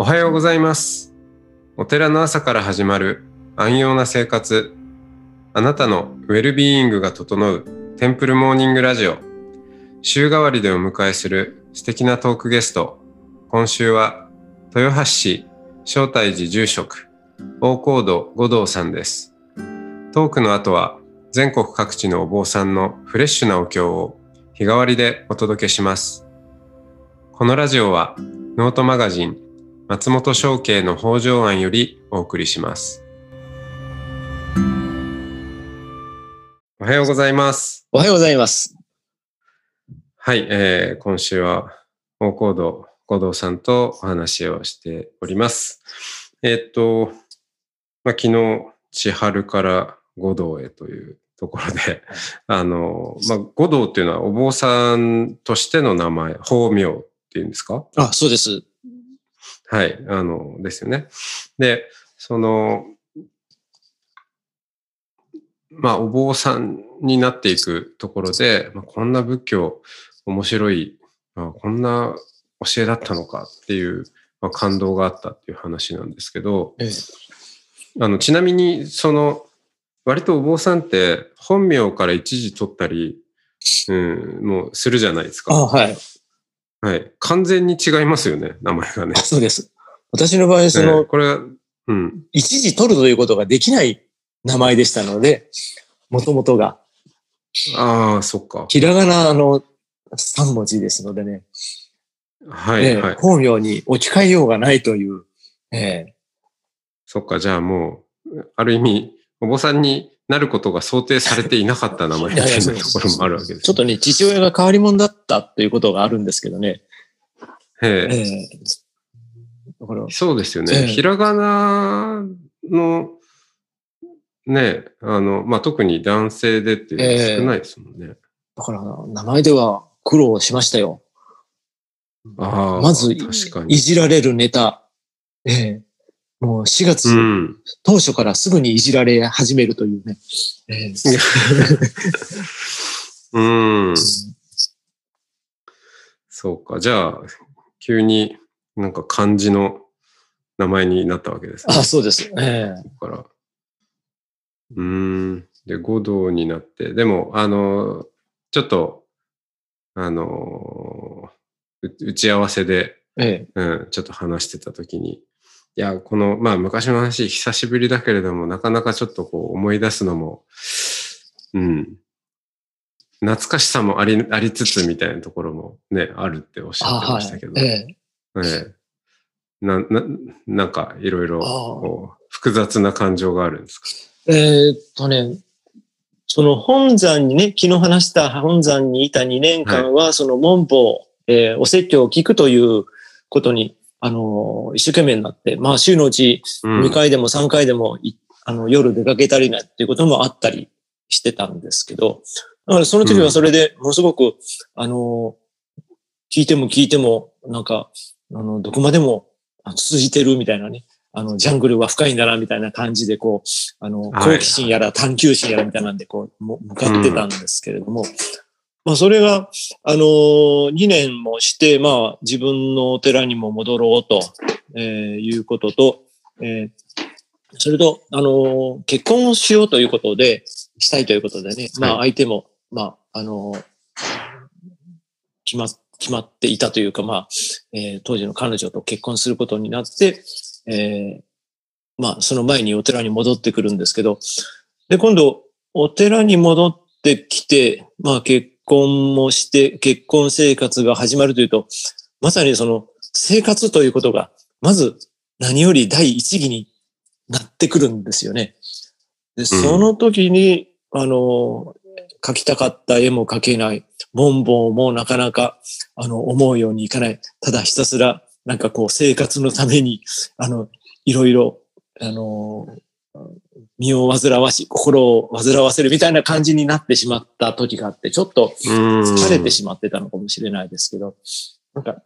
おはようございます。お寺の朝から始まる安養な生活。あなたのウェルビーイングが整うテンプルモーニングラジオ。週替わりでお迎えする素敵なトークゲスト。今週は豊橋市正体寺住職大高度五道さんです。トークの後は全国各地のお坊さんのフレッシュなお経を日替わりでお届けします。このラジオはノートマガジン松本商家の北条案よりお送りします。おはようございます。おはようございます。はい、えー今週は大高度五道さんとお話をしております。えーっと、まあ、昨日、千春から五道へというところで、あの、まあ、五道っていうのはお坊さんとしての名前、法名っていうんですか？あ、そうです。はい、あの、ですよね。で、その、まあ、お坊さんになっていくところで、まあ、こんな仏教面白い、まあ、こんな教えだったのかっていう、まあ、感動があったっていう話なんですけど、ええあの、ちなみに、その、割とお坊さんって本名から一時取ったり、うん、もうするじゃないですか。あ、はい。はい。完全に違いますよね、名前がね。そうです。私の場合、そねの、これは、うん。一時取るということができない名前でしたので、もともとが、ああ、そっか。ひらがなの3文字ですのでね、はい、ええはい。本名に置き換えようがないという、ええそっか、じゃあもう、ある意味、お坊さんになることが想定されていなかった名前 みたいなところもあるわけです。ちょっとね、父親が変わり者だったということがあるんですけどね。へえええだから、そうですよね。ええひらがなの、ね、あの、まあ、特に男性でっていうのは少ないですもんね。だから名前では苦労しましたよ。ああ、まず。いじられるネタ。ええもう4月、うん。当初からすぐにいじられ始めるというね。ええ うん。そうか。じゃあ、急になんか漢字の名前になったわけですね。あ、そうです。ええそこから。うーん。で、五道になって、でも、あの、ちょっと、あの、う打ち合わせで、ええうん、ちょっと話してた時に、いや、この、まあ、昔の話、久しぶりだけれども、なかなかちょっとこう、思い出すのも、うん、懐かしさもあり、ありつつみたいなところもね、あるっておっしゃってましたけど、い。ええ。ええ。な、な、なんかいろいろ複雑な感情があるんですか？えーっとね、その本山にね、昨日話した本山にいた2年間は、その門法、えーお説教を聞くということに、あのー一生懸命になって、まあ週のうちうん。2回でも3回でもい、あの夜出かけたりなっていうこともあったりしてたんですけど、だからその時はそれでものすごく、あのー聞いても聞いても、なんか、あの、どこまでも通じてるみたいなね、あの、ジャングルは深いんだな、みたいな感じで、こう、あの、はい。好奇心やら探求心やらみたいなんで、こう、も向かってたんですけれども、まあ、それが、あのー、2年もして、まあ、自分のお寺にも戻ろうと、えーいうことと、えーそれと、あのー結婚をしようということで、したいということでね、まあ、相手も、まあ、あのー決ま、決まっていたというか、まあ、えー当時の彼女と結婚することになって、えーまあ、その前にお寺に戻ってくるんですけど、で、今度、お寺に戻ってきて、まあ、結婚もして、結婚生活が始まるというと、まさにその、生活ということが、まず何より第一義になってくるんですよね。で、その時に、あの、描きたかった絵も描けない。門本もなかなか、あの、思うようにいかない。ただひたすら、なんかこう、生活のために、あの、いろいろ、あの、身を煩わし、心を煩わせるみたいな感じになってしまった時があって、ちょっと疲れてしまってたのかもしれないですけど、なんか、うん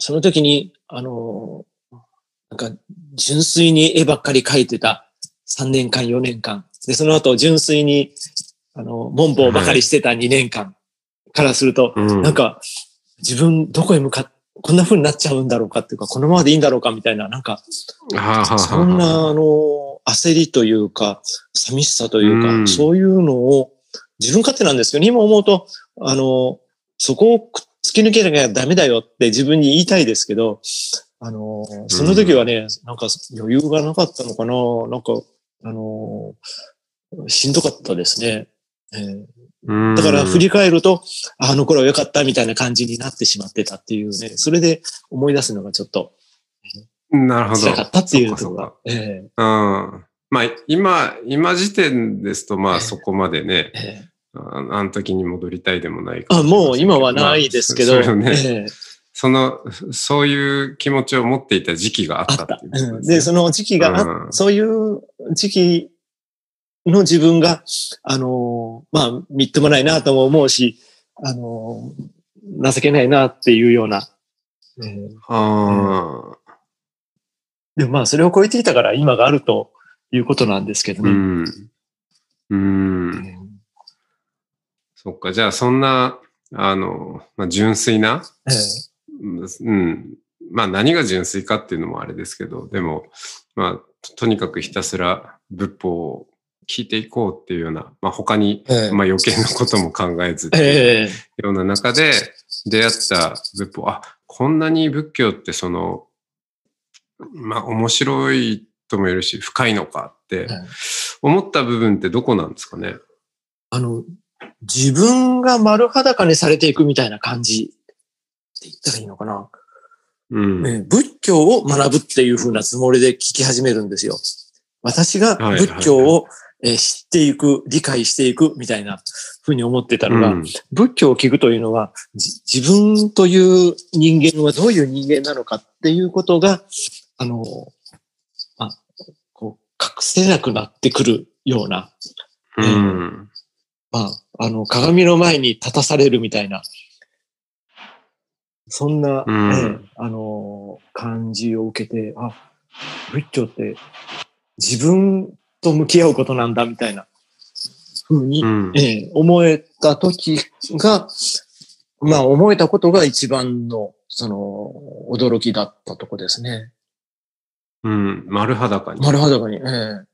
その時に、あの、なんか、純粋に絵ばっかり描いてた3年間、4年間。で、その後、純粋に、あの、門坊ばかりしてた2年間からすると、うん。なんか、自分どこへ向かっこんな風になっちゃうんだろうかっていうか、このままでいいんだろうかみたいな、なんか、そんな、あの、焦りというか、寂しさというか、うん。そういうのを、自分勝手なんですけど、今思うと、あの、そこをくっ突き抜けなきゃダメだよって自分に言いたいですけど、あの、その時はね、なんか余裕がなかったのかななんか、あの、しんどかったですね。えーうん。だから振り返ると、ああの頃は良かったみたいな感じになってしまってたっていうね、それで思い出すのがちょっとなるほど。辛かったっていうところが。ええ。うん。まあ、今、今時点ですと、まええ。あ、そこまでね、ええ。ああの時に戻りたいでもないあもう今はないですけど、まあそね、ええ。その、そういう気持ちを持っていた時期があったたっていうん。でその時期があ、うん。そういう時期の自分が、あの、まあ、みっともないなとも思うし、あの、情けないなっていうような。ええ。ああ、でもまあ、それを超えていたから今があるということなんですけどね。うん。うん。うんそっか。じゃあ、そんな、あの、まあ、純粋な、ええうん。まあ、何が純粋かっていうのもあれですけど、でも、まあ、ととにかくひたすら仏法を聞いていこうっていうような、まあ、他に、ええまあ、余計なことも考えずっていうええような中で出会った仏法、あ、こんなに仏教ってその、まあ面白いとも言えるし、深いのかってえ思った部分ってどこなんですかね？あの、自分が丸裸にされていくみたいな感じって言ったらいいのかな？うん。ええ仏教を学ぶっていう風なつもりで聞き始めるんですよ。私がはい仏教をえー知っていく、理解していくみたいな風に思ってたのが、うん仏教を聞くというのは、じ自分という人間はどういう人間なのかっていうことが、あの、まあ、こう、隠せなくなってくるような、うん。まあ、あの、鏡の前に立たされるみたいな、そんな、うんええあの、感じを受けて、あ、仏教って自分と向き合うことなんだみたいな風に、うん。ええ思えた時が、まあ思えたことが一番の、その、驚きだったとこですね。うん。丸裸に。丸裸に。ええ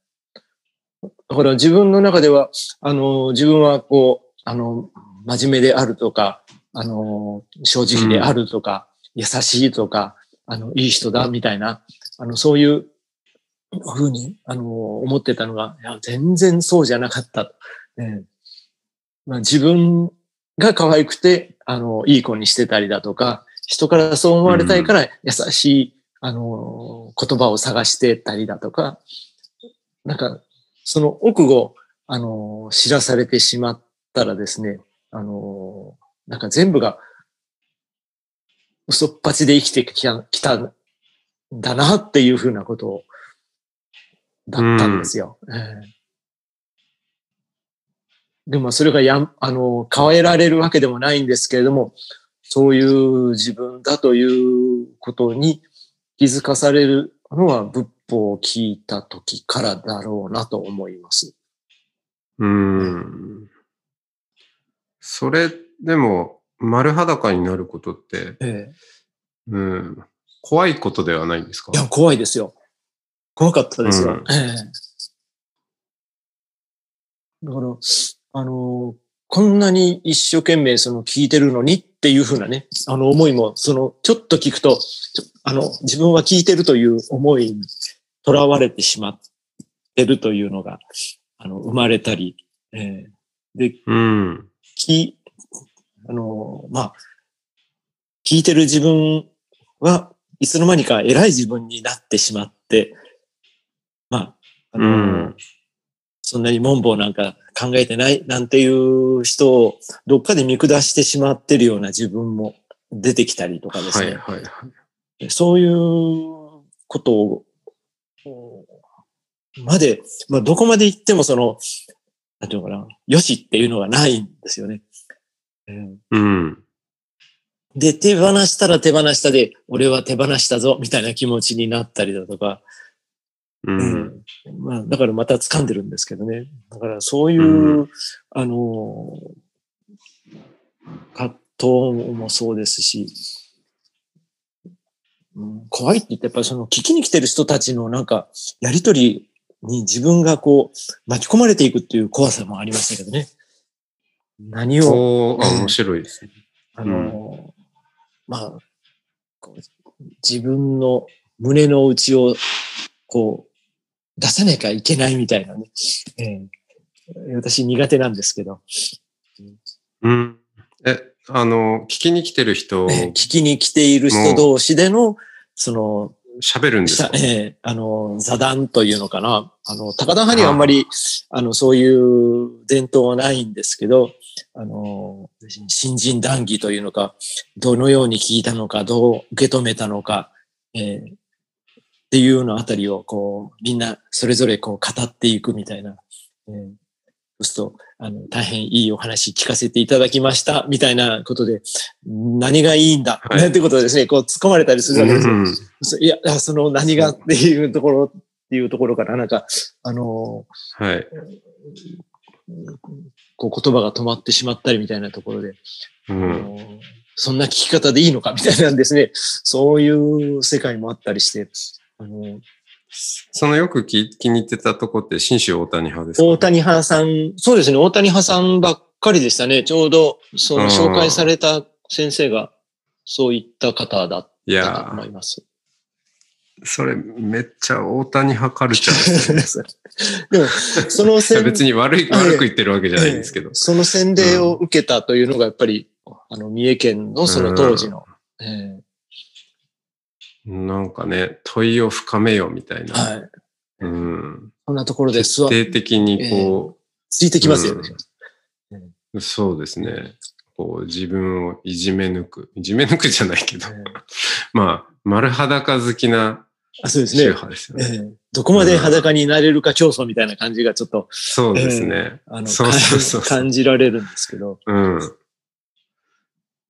だから自分の中では、あの、自分はこう、あの、真面目であるとか、あの、正直であるとか、優しいとか、あの、いい人だみたいな、あの、そういうふうに、あの、思ってたのが、いや、全然そうじゃなかった。ええまあ、自分が可愛くて、あの、いい子にしてたりだとか、人からそう思われたいから優しい、あの、言葉を探してたりだとか、なんか、その奥を、あの、知らされてしまったらですね、あの、なんか全部が嘘っぱちで生きてきたきたんだなっていうふうなことを、だったんですよ。ええでもそれがやん、あの、変えられるわけでもないんですけれども、そういう自分だということに気づかされるのは仏法を聞いた時からだろうなと思います。うん。それ、でも、丸裸になることって、ええうん。怖いことではないんですか？いや、怖いですよ。怖かったですよ。うんええだから、あの、こんなに一生懸命その聞いてるのにっていうふうなね、あの思いも、その、ちょっと聞くと、あの、自分は聞いてるという思いにとらわれてしまってるというのが、あの、生まれたり、ええで、うん。き、あの、まあ、聞いてる自分はいつの間にか偉い自分になってしまって、まあ、あの、うんそんなに門坊なんか考えてないなんていう人をどっかで見下してしまってるような自分も出てきたりとかですね。はいはいはい。そういうことを、まで、まあ、どこまで行ってもその、なんていうのかな、よしっていうのがないんですよね。うんうん。で、手放したら手放したで、俺は手放したぞ、みたいな気持ちになったりだとか、うん。まあ、だからまた掴んでるんですけどね。だからそういう、うあの、葛藤もそうですし、うん怖いって言って、やっぱりその聞きに来てる人たちのなんか、やりとりに自分がこう、巻き込まれていくっていう怖さもありましたけどね。何を、あ、面白いですね。あの、まあ、自分の胸の内を、こう、出さなきゃいけないみたいなね。ええ私苦手なんですけど、うん。え、あの、聞きに来てる人、ええ聞きに来ている人同士での、その、喋るんですか？ええあの、座談というのかな。あの、高田派にはあんまり、あの、そういう伝統はないんですけど、あの、新人談義というのか、どのように聞いたのか、どう受け止めたのか、ええっていうようなあたりを、こう、みんなそれぞれこう語っていくみたいな。ええそうすると、あの、大変いいお話聞かせていただきました、みたいなことで、何がいいんだ、はいなんてことでですね、こう突っ込まれたりするわけですよ。うんそいや、あその何がっていうところ、っていうところから、なんか、あの、はい。こう言葉が止まってしまったりみたいなところで、うあん。のそんな聞き方でいいのかみたいなんですね。そういう世界もあったりして、あの、そのよく聞気に入ってたとこって、新州大谷派ですか？大谷派さん、そうですね、大谷派さんばっかりでしたね。ちょうど、そのうん紹介された先生が、そういった方だっいたとや思います。ー、それめっちゃ大谷派カルチャーですね。でも、そのいや先別に悪い、ええ悪く言ってるわけじゃないんですけど。その洗礼を受けたというのが、やっぱり、あの、三重県のその当時の、えなんかね、問いを深めよみたいな。ーはい。うん。そんなところで徹座っ底的にこついてきますよね。う、そうですね。こう自分をいじめ抜く。いじめ抜くじゃないけど。えー まあ、丸裸好きなあそうです宗ね。すよね。えーどこまで裸になれるか競争みたいな感じがちょっと、そうですね。あの、そうそうそう感 感じられるんですけど。うん。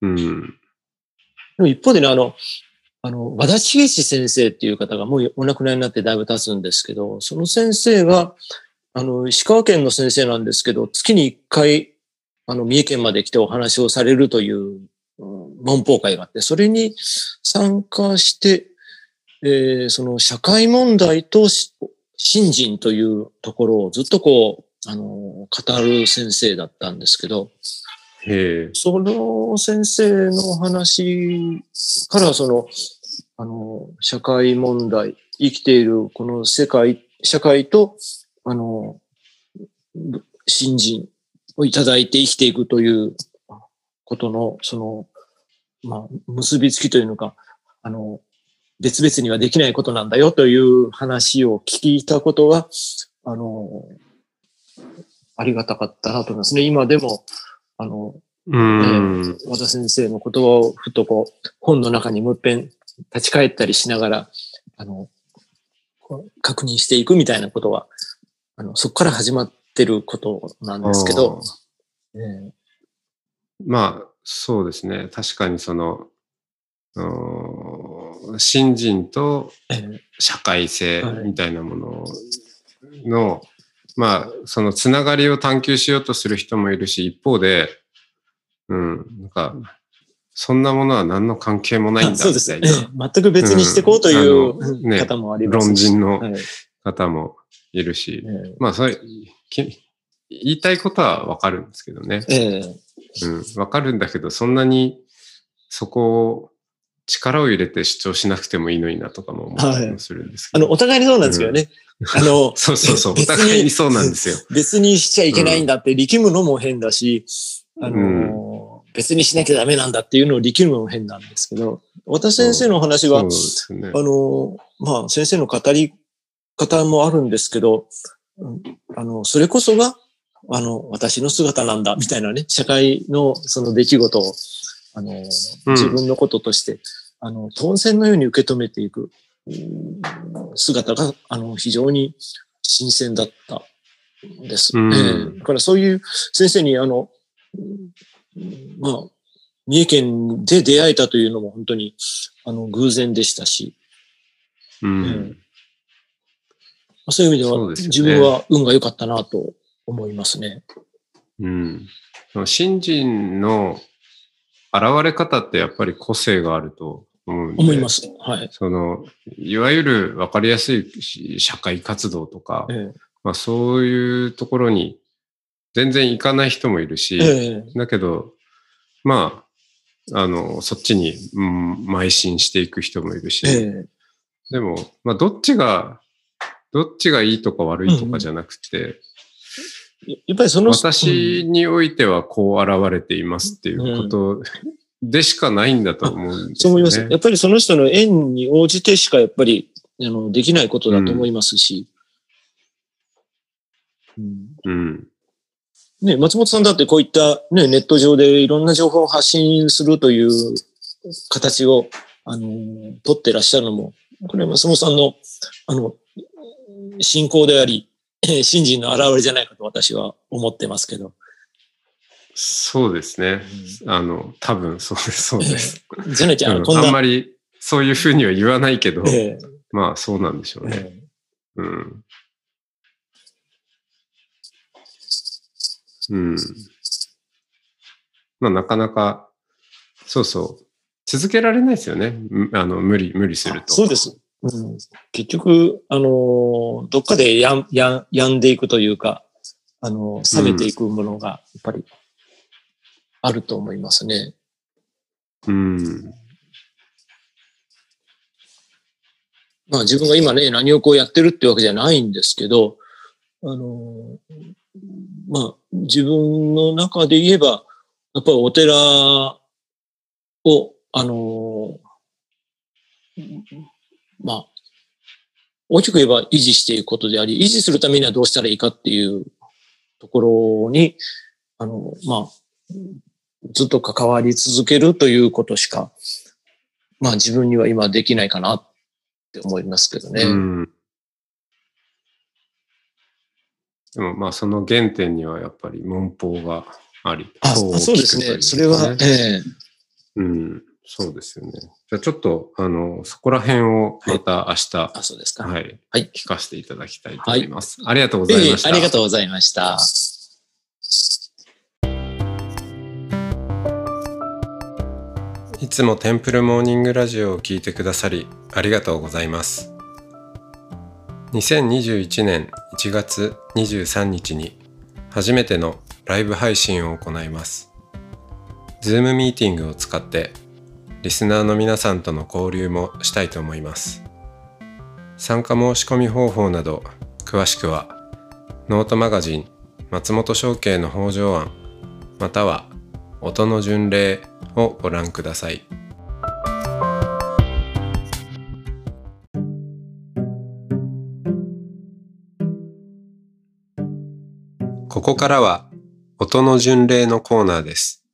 うん。でも一方でね、あの、あの、和田茂史先生っていう方がもうお亡くなりになってだいぶ経つんですけど、その先生が、あの、石川県の先生なんですけど、月に一回、あの、三重県まで来てお話をされるという、うん文法会があって、それに参加して、えーその社会問題とし信心というところをずっとこう、あの、語る先生だったんですけど、へえ。その先生の話から、その、あの、社会問題、生きているこの世界、社会と、あの、信心をいただいて生きていくということの、その、まあ、結びつきというのか、あの、別々にはできないことなんだよという話を聞いたことが、あの、ありがたかったなと思いますね。今でも、あの、うん。和田先生の言葉をふとこう、本の中にもう一遍立ち返ったりしながら、あの、確認していくみたいなことは、あの、そこから始まってることなんですけど、ええ。まあ、そうですね。確かにその、うん信心とええ。社会性はい。みたいなものの、まあ、そのつながりを探求しようとする人もいるし、一方で、うん、なんか、そんなものは何の関係もないんだ そうですね 全く別にしていこうという方もありますし。論人のはい方もいるし、ええまあ、それ、き言いたいことはわかるんですけどね。ええうん、わかるんだけど、そんなにそこを力を入れて主張しなくてもいいのになとかも思ったりもするんですけど。あの、お互いにそうなんですけどね。あの、そうそうそう。お互いにそうなんですよ。別にしちゃいけないんだって力むのも変だし、あの、別にしなきゃダメなんだっていうのを力むのも変なんですけど、私先生の話はね。あの、まあ、先生の語り方もあるんですけど、うんあの、それこそが、あの、私の姿なんだ、みたいなね、社会のその出来事を、あの、うん自分のこととして、あの、当然のように受け止めていくうん姿が、あの、非常に新鮮だったんです。うんええだからそういう先生に、あの、うんまあ、三重県で出会えたというのも本当に、あの、偶然でしたし、うん。うんまあそういう意味では、でね自分は運が良かったなと思いますね。うん。その信心の現れ方ってやっぱり個性があると思うんで。思います。はい。その、いわゆる分かりやすいし社会活動とか、えまあそういうところに全然行かない人もいるし、えええだけど、まあ、あの、そっちに、うん、邁進していく人もいるし、ええでも、まあどっちが、どっちがいいとか悪いとかじゃなくて、やっぱりその、私においてはこう現れていますっていうことでしかないんだと思うんですよね。そう思います。やっぱりその人の縁に応じてしかやっぱり、あの、できないことだと思いますし。うんうん。ね、松本さんだってこういったね、ネット上でいろんな情報を発信するという形を、あの、取ってらっしゃるのも、これは松本さんの、あの、信仰であり、信心の表れじゃないかと私は思ってますけど。そうですね。あの、多分そうです、そうです。じゃなきゃ、うんこんな。あんまりそういうふうには言わないけど、ええまあそうなんでしょうね。ええうん。うん。まあなかなか、そうそう。続けられないですよね。むあの、無理、無理すると。そうです。うん、結局、あのー、どっかでやん、やん、病んでいくというか、あのー、冷めていくものが、やっぱり、あると思いますね。うん。まあ自分が今ね、何をこうやってるってわけじゃないんですけど、あのー、まあ自分の中で言えば、やっぱりお寺を、あの、まあ、大きく言えば維持していくことであり、維持するためにはどうしたらいいかっていうところに、あの、まあ、ずっと関わり続けるということしか、まあ自分には今できないかなって思いますけどね。うん。でもまあその原点にはやっぱり文法があり。あ、そうですね。それは、ええうん。そうですよね。じゃあちょっと、あの、そこら辺をまた明日、あ、そうですか。はい。はい聞かせていただきたいと思います。ありがとうございました。ええありがとうございました。いつもテンプルモーニングラジオを聞いてくださりありがとうございます。2021年1月23日に初めてのライブ配信を行います。Zoom ミーティングを使ってリスナーの皆さんとの交流もしたいと思います。参加申し込み方法など詳しくはノートマガジン松本商家の北条案または音の巡礼をご覧ください。ここからは音の巡礼のコーナーです。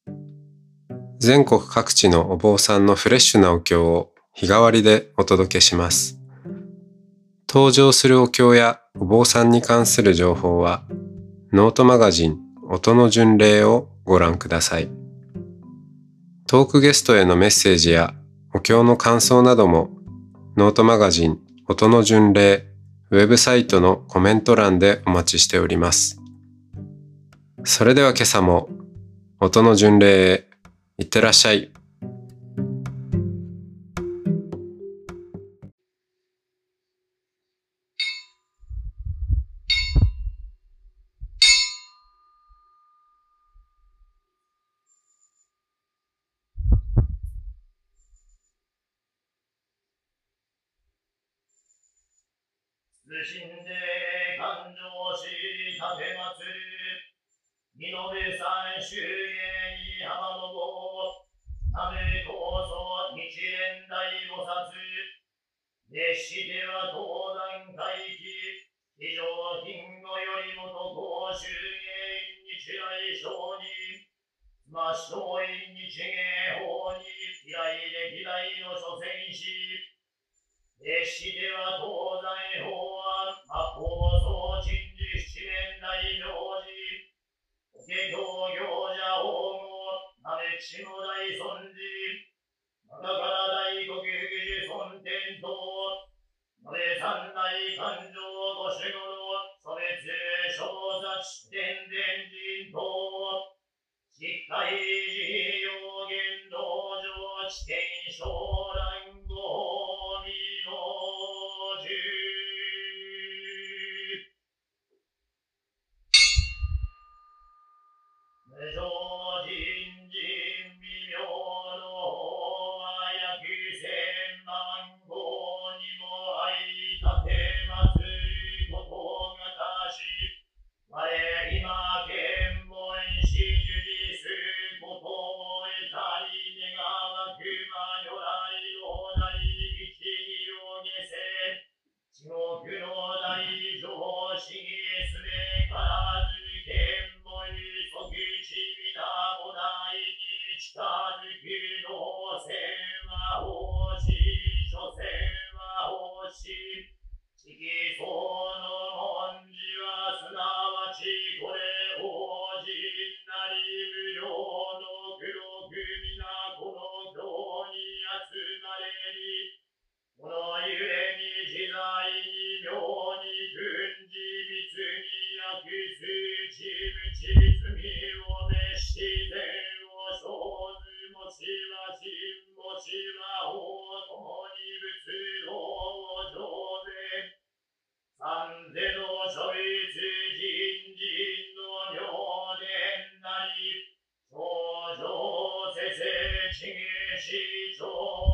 全国各地のお坊さんのフレッシュなお経を日替わりでお届けします。登場するお経やお坊さんに関する情報はノートマガジン音の巡礼をご覧ください。トークゲストへのメッセージやお経の感想などもノートマガジン音の巡礼ウェブサイトのコメント欄でお待ちしております。それでは今朝も音の巡礼へいってらっしゃい。通信で感情し立てまつる身の上三周芸に幅の棒ためこそ日蓮大菩薩。熱しては東山回帰非常品語よりもと公衆芸日来小にま松陰日芸法に嫌い歴代の諸戦士。歴史では東西法案、魔法総法華経行者法号、なめちも大尊寺、まだから大国福寿尊天等、なめ三大勘定ご守護の、それ通小雑天伝人等、しっかり自要言道場地点将来 There's all しぞ。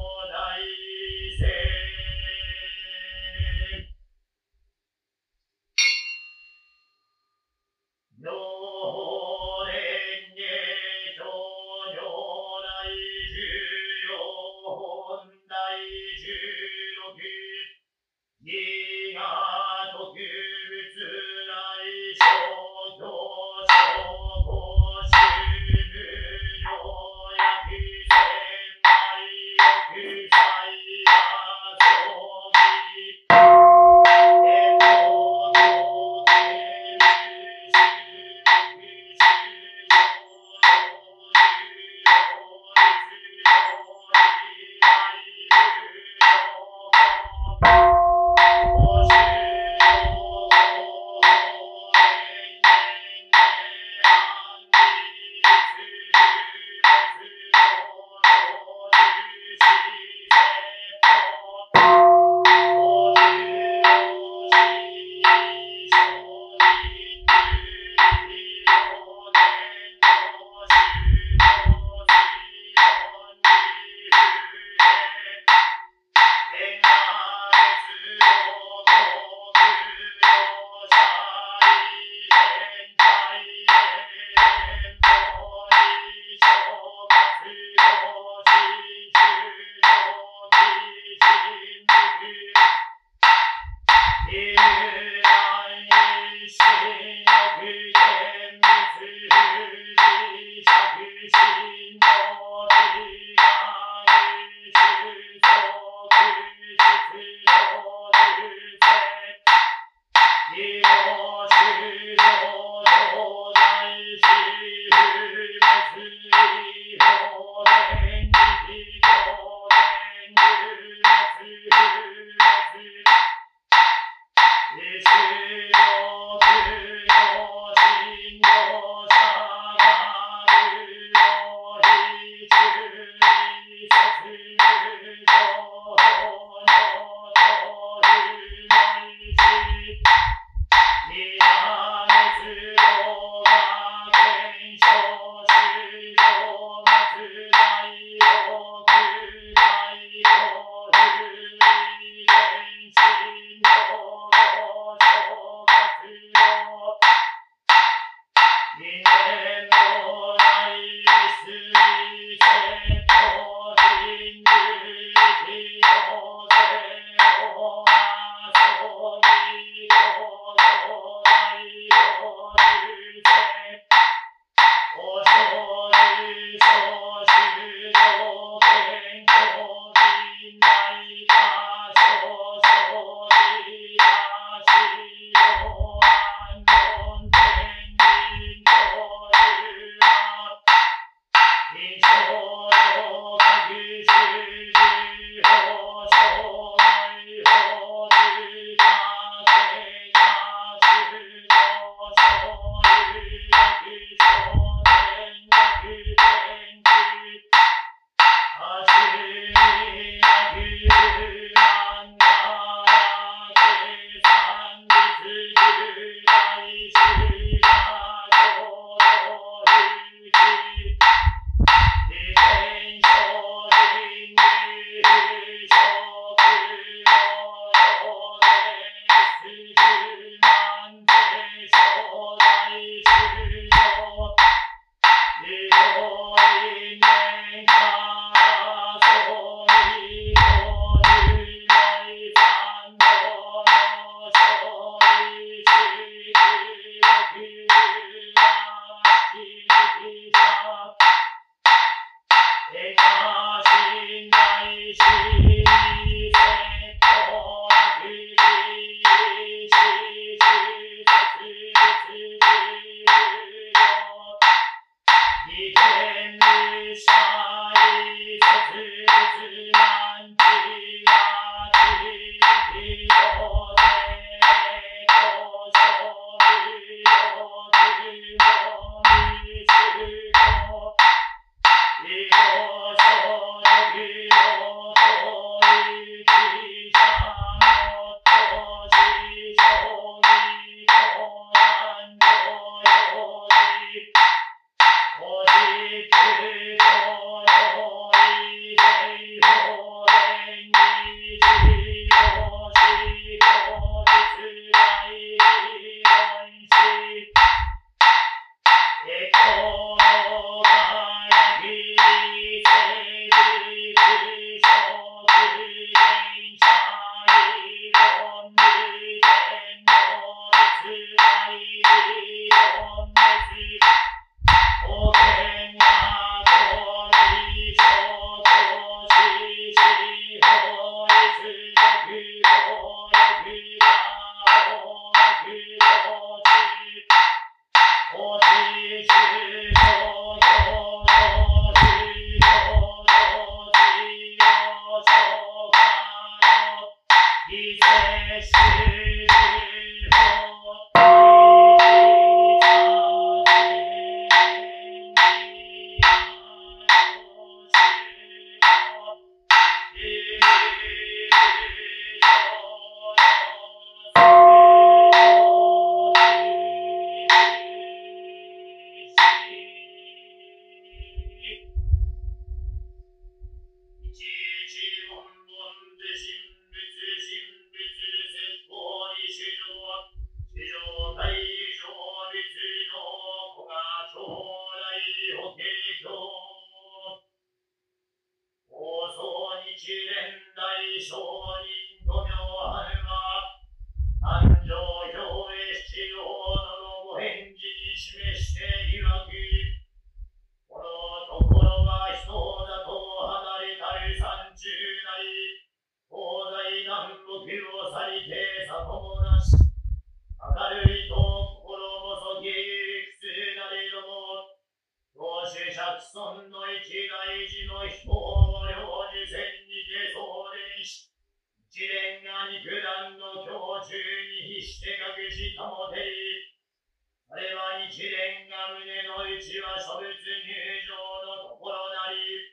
試練が胸の位置は諸別入場のところなり、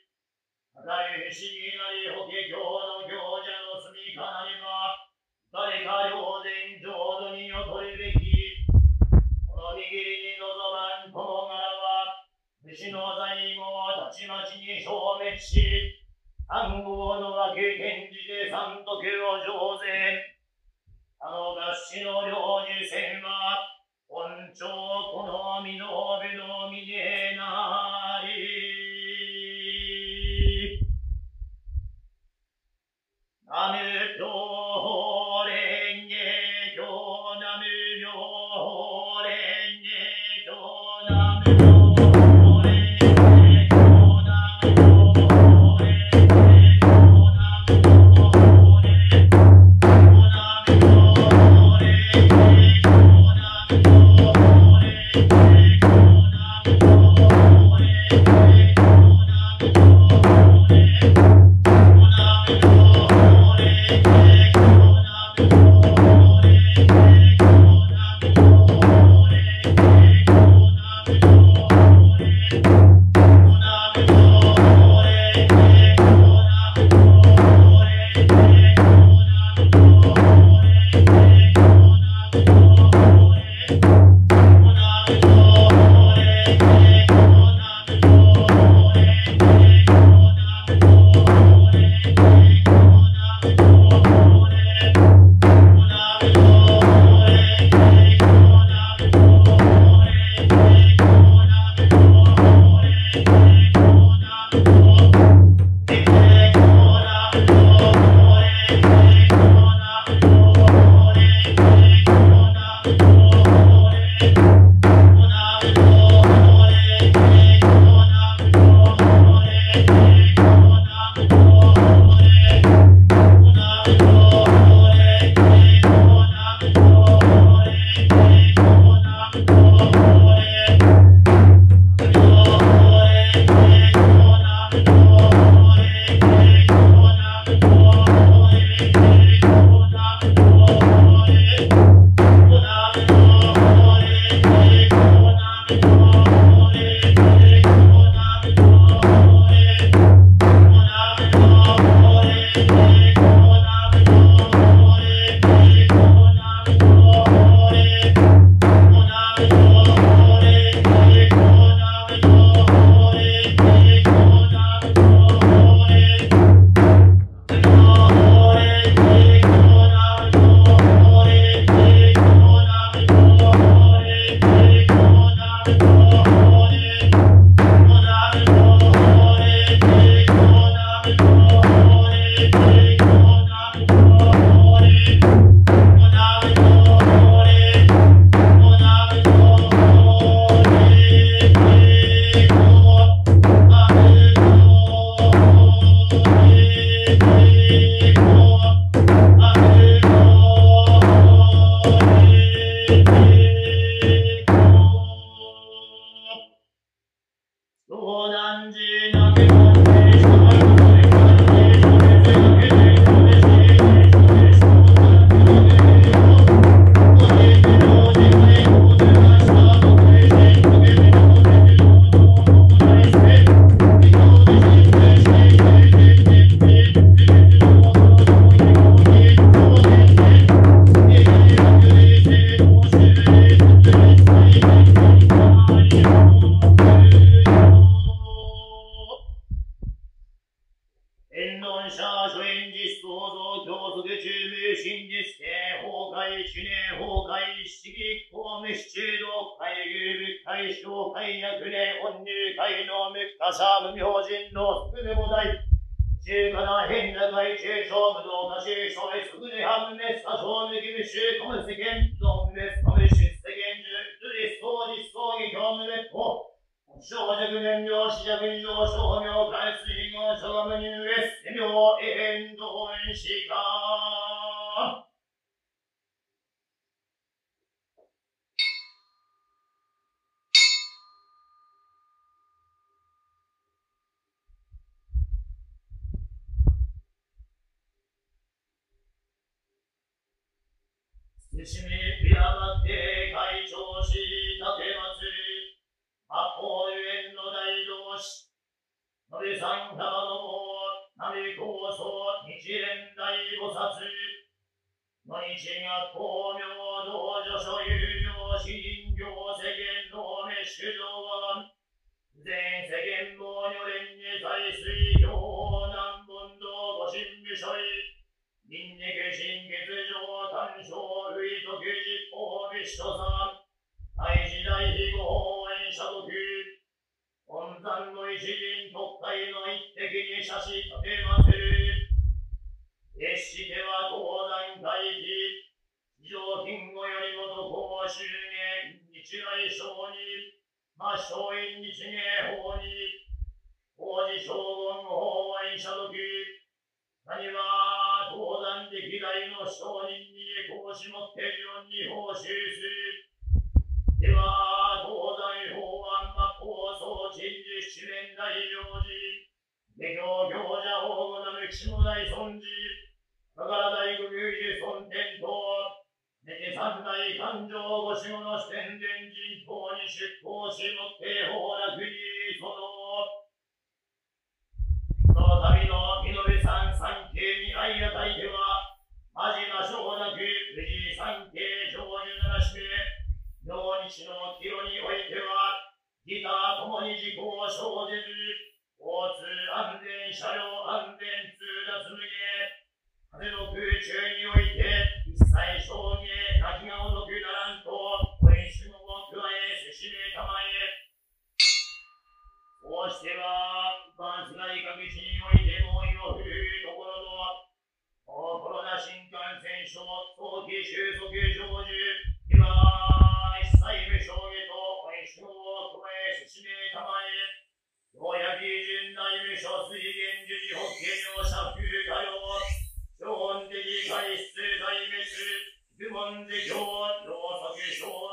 語り不思議なり法華経の行者の住みかなりは、誰か両然浄土にを取るべき、この右に望まんこの柄は、虫の財後はたちまちに消滅し、暗号の分け転じて三徳を上善。あの合詞の領事船は長この身の上のみねなり。なめとしみ平らで会長し立てまつり、八方ゆえんの大同士、のびさん様の王、な構想日蓮大菩薩、の日が光明道女所有業信行世間の滅主上は、全世間も女連に在水行南本のご神秘所、輪廻心欠上短小類と休日法密とさ大時代非ご法演者時本山の一人特待の一滴に写し立てまする。決しては東南大避非常勤後よりもと公衆芸日来省に抹消院日芸法に法事将軍法演者時何は東壇歴代の商人に栄光しもっているように奉仕する。でもで、しょ